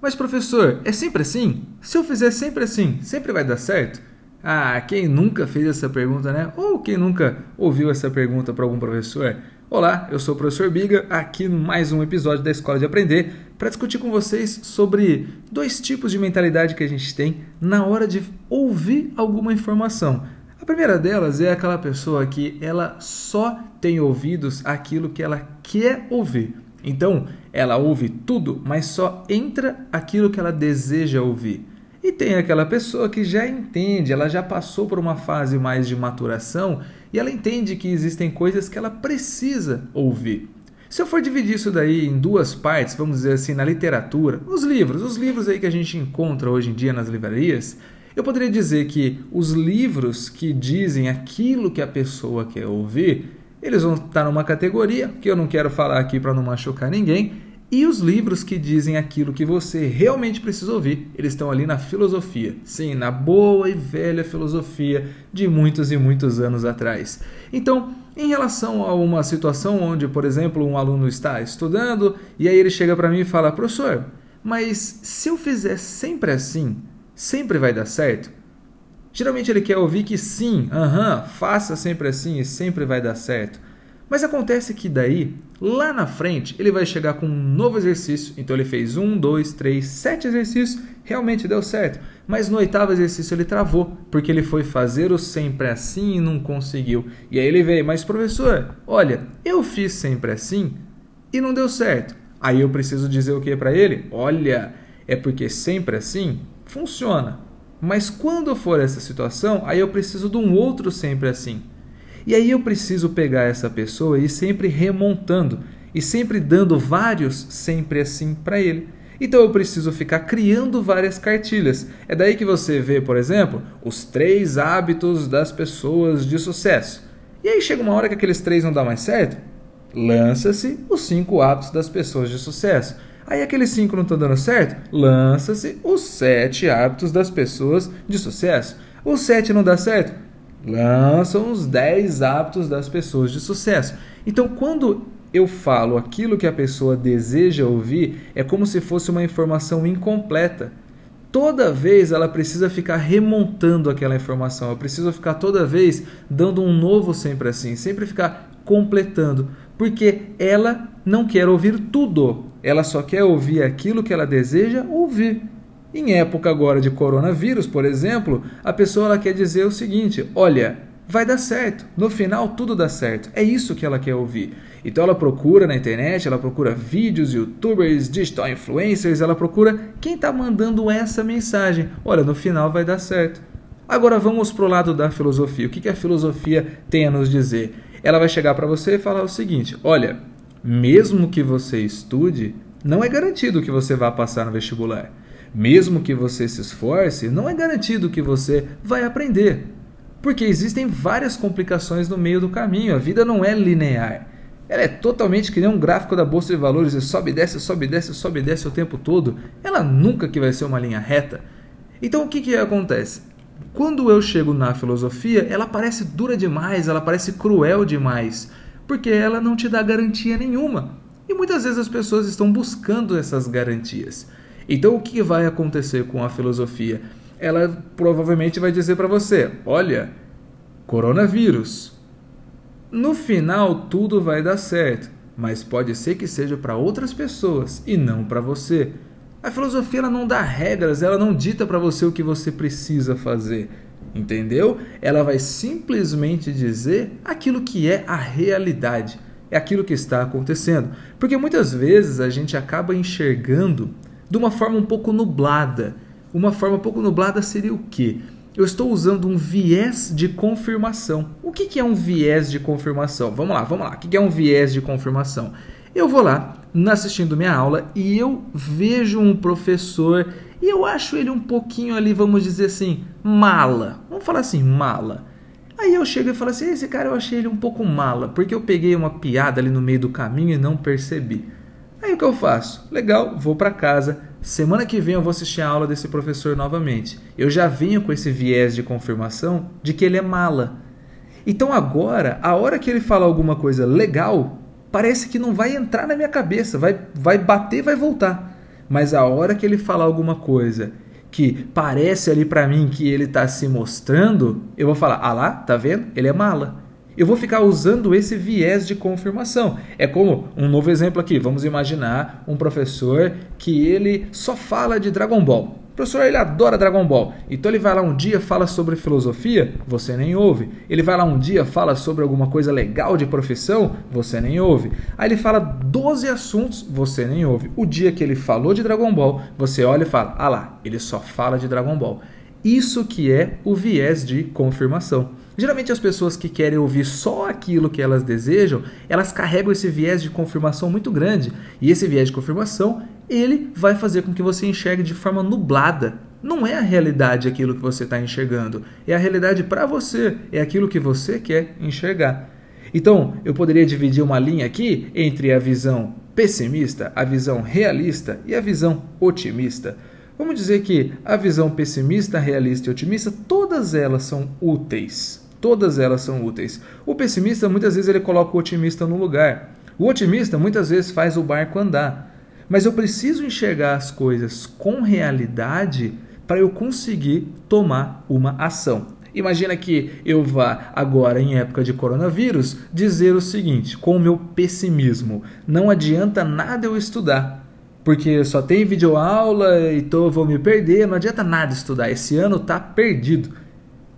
Mas professor, é sempre assim? Se eu fizer sempre assim, sempre vai dar certo? Ah, quem nunca fez essa pergunta, né? Ou quem nunca ouviu essa pergunta para algum professor? Olá, eu sou o professor Biga, aqui no mais um episódio da Escola de Aprender, para discutir com vocês sobre dois tipos de mentalidade que a gente tem na hora de ouvir alguma informação. A primeira delas é aquela pessoa que ela só tem ouvidos aquilo que ela quer ouvir. Então, ela ouve tudo, mas só entra aquilo que ela deseja ouvir. E tem aquela pessoa que já entende, ela já passou por uma fase mais de maturação e ela entende que existem coisas que ela precisa ouvir. Se eu for dividir isso daí em duas partes, vamos dizer assim, na literatura, os livros, os livros aí que a gente encontra hoje em dia nas livrarias, eu poderia dizer que os livros que dizem aquilo que a pessoa quer ouvir, eles vão estar numa categoria que eu não quero falar aqui para não machucar ninguém, e os livros que dizem aquilo que você realmente precisa ouvir, eles estão ali na filosofia. Sim, na boa e velha filosofia de muitos e muitos anos atrás. Então, em relação a uma situação onde, por exemplo, um aluno está estudando e aí ele chega para mim e fala: "Professor, mas se eu fizer sempre assim, sempre vai dar certo?" Geralmente ele quer ouvir que sim, aham, faça sempre assim e sempre vai dar certo. Mas acontece que daí, lá na frente, ele vai chegar com um novo exercício. Então ele fez um, dois, três, sete exercícios, realmente deu certo. Mas no oitavo exercício ele travou, porque ele foi fazer o sempre assim e não conseguiu. E aí ele veio, mas professor, olha, eu fiz sempre assim e não deu certo. Aí eu preciso dizer o que para ele? Olha, é porque sempre assim funciona. Mas quando for essa situação, aí eu preciso de um outro sempre assim. E aí eu preciso pegar essa pessoa e ir sempre remontando e sempre dando vários sempre assim para ele. Então eu preciso ficar criando várias cartilhas. É daí que você vê, por exemplo, os três hábitos das pessoas de sucesso. E aí chega uma hora que aqueles três não dá mais certo, lança-se os cinco hábitos das pessoas de sucesso. Aí aqueles cinco não estão dando certo, lança-se os sete hábitos das pessoas de sucesso. O sete não dá certo, lançam os 10 hábitos das pessoas de sucesso. Então, quando eu falo aquilo que a pessoa deseja ouvir, é como se fosse uma informação incompleta. Toda vez ela precisa ficar remontando aquela informação, eu preciso ficar toda vez dando um novo sempre assim, sempre ficar completando, porque ela não quer ouvir tudo, ela só quer ouvir aquilo que ela deseja ouvir. Em época agora de coronavírus, por exemplo, a pessoa quer dizer o seguinte: olha, vai dar certo, no final tudo dá certo. É isso que ela quer ouvir. Então ela procura na internet, ela procura vídeos, youtubers, digital influencers, ela procura quem está mandando essa mensagem. Olha, no final vai dar certo. Agora vamos para o lado da filosofia. O que, que a filosofia tem a nos dizer? Ela vai chegar para você e falar o seguinte: olha, mesmo que você estude, não é garantido que você vá passar no vestibular. Mesmo que você se esforce, não é garantido que você vai aprender. Porque existem várias complicações no meio do caminho. A vida não é linear. Ela é totalmente que nem um gráfico da bolsa de valores e sobe, desce, sobe, desce, sobe, desce o tempo todo. Ela nunca que vai ser uma linha reta. Então o que que acontece? Quando eu chego na filosofia, ela parece dura demais, ela parece cruel demais, porque ela não te dá garantia nenhuma. E muitas vezes as pessoas estão buscando essas garantias. Então o que vai acontecer com a filosofia? Ela provavelmente vai dizer para você: olha, coronavírus. No final tudo vai dar certo, mas pode ser que seja para outras pessoas e não para você. A filosofia ela não dá regras, ela não dita para você o que você precisa fazer. Entendeu? Ela vai simplesmente dizer aquilo que é a realidade, é aquilo que está acontecendo. Porque muitas vezes a gente acaba enxergando de uma forma um pouco nublada. Uma forma um pouco nublada seria o quê? Eu estou usando um viés de confirmação. O que é um viés de confirmação? Vamos lá, vamos lá. O que é um viés de confirmação? Eu vou lá, assistindo minha aula, e eu vejo um professor e eu acho ele um pouquinho ali, vamos dizer assim, mala. Vamos falar assim, mala. Aí eu chego e falo assim: esse cara eu achei ele um pouco mala, porque eu peguei uma piada ali no meio do caminho e não percebi. Aí o que eu faço? Legal, vou para casa. Semana que vem eu vou assistir a aula desse professor novamente. Eu já venho com esse viés de confirmação de que ele é mala. Então agora, a hora que ele fala alguma coisa legal, parece que não vai entrar na minha cabeça, vai, vai bater, vai voltar. Mas a hora que ele falar alguma coisa que parece ali para mim que ele está se mostrando, eu vou falar: "Ah lá, tá vendo? Ele é mala" eu vou ficar usando esse viés de confirmação. É como um novo exemplo aqui. Vamos imaginar um professor que ele só fala de Dragon Ball. O professor ele adora Dragon Ball. Então ele vai lá um dia fala sobre filosofia, você nem ouve. Ele vai lá um dia fala sobre alguma coisa legal de profissão, você nem ouve. Aí ele fala 12 assuntos, você nem ouve. O dia que ele falou de Dragon Ball, você olha e fala: "Ah lá, ele só fala de Dragon Ball". Isso que é o viés de confirmação. Geralmente as pessoas que querem ouvir só aquilo que elas desejam, elas carregam esse viés de confirmação muito grande. E esse viés de confirmação, ele vai fazer com que você enxergue de forma nublada. Não é a realidade aquilo que você está enxergando, é a realidade para você, é aquilo que você quer enxergar. Então, eu poderia dividir uma linha aqui entre a visão pessimista, a visão realista e a visão otimista. Vamos dizer que a visão pessimista, realista e otimista, todas elas são úteis. Todas elas são úteis. O pessimista muitas vezes ele coloca o otimista no lugar. O otimista muitas vezes faz o barco andar. Mas eu preciso enxergar as coisas com realidade para eu conseguir tomar uma ação. Imagina que eu vá agora em época de coronavírus dizer o seguinte, com o meu pessimismo: não adianta nada eu estudar, porque só tem videoaula e tô, vou me perder, não adianta nada estudar, esse ano tá perdido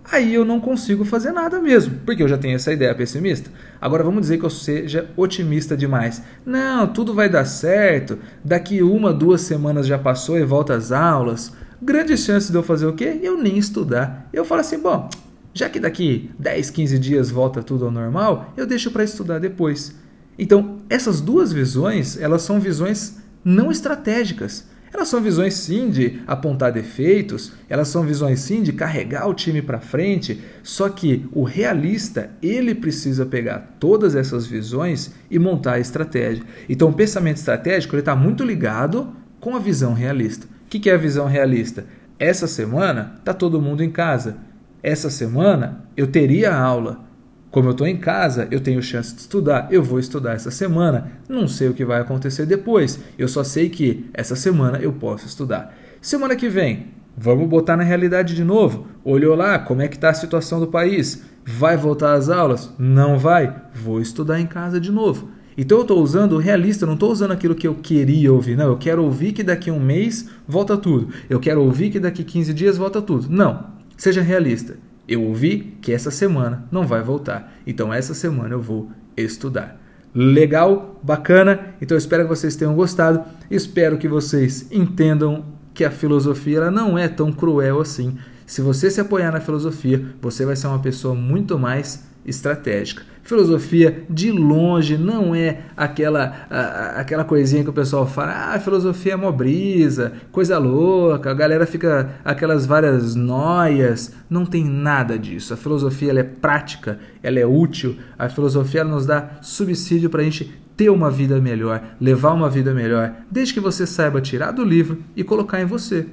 aí eu não consigo fazer nada mesmo, porque eu já tenho essa ideia pessimista. Agora vamos dizer que eu seja otimista demais. Não, tudo vai dar certo, daqui uma, duas semanas já passou e volta às aulas. Grande chance de eu fazer o quê? Eu nem estudar. Eu falo assim, bom, já que daqui 10, 15 dias volta tudo ao normal, eu deixo para estudar depois. Então, essas duas visões, elas são visões não estratégicas. Elas são visões sim de apontar defeitos, elas são visões sim de carregar o time para frente, só que o realista, ele precisa pegar todas essas visões e montar a estratégia. Então o pensamento estratégico está muito ligado com a visão realista. O que é a visão realista? Essa semana está todo mundo em casa. Essa semana eu teria aula. Como eu estou em casa, eu tenho chance de estudar, eu vou estudar essa semana. Não sei o que vai acontecer depois, eu só sei que essa semana eu posso estudar. Semana que vem, vamos botar na realidade de novo. Olhou lá como é que está a situação do país. Vai voltar às aulas? Não vai. Vou estudar em casa de novo. Então eu estou usando o realista, não estou usando aquilo que eu queria ouvir. Não, eu quero ouvir que daqui a um mês volta tudo. Eu quero ouvir que daqui a 15 dias volta tudo. Não, seja realista. Eu ouvi que essa semana não vai voltar. Então essa semana eu vou estudar. Legal? Bacana? Então espero que vocês tenham gostado. Espero que vocês entendam que a filosofia ela não é tão cruel assim. Se você se apoiar na filosofia, você vai ser uma pessoa muito mais estratégica. Filosofia de longe não é aquela aquela coisinha que o pessoal fala, ah, filosofia é mó brisa, coisa louca, a galera fica aquelas várias noias, não tem nada disso. A filosofia é prática, ela é útil, a filosofia nos dá subsídio para a gente ter uma vida melhor, levar uma vida melhor, desde que você saiba tirar do livro e colocar em você.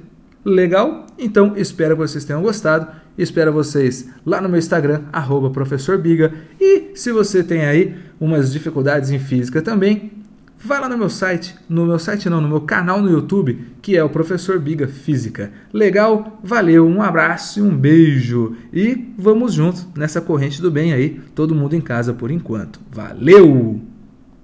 Legal? Então espero que vocês tenham gostado. Espero vocês lá no meu Instagram, arroba professor Biga. E se você tem aí umas dificuldades em física também, vai lá no meu site, no meu site não, no meu canal no YouTube, que é o Professor Biga Física. Legal? Valeu, um abraço e um beijo. E vamos juntos nessa corrente do bem aí, todo mundo em casa por enquanto. Valeu!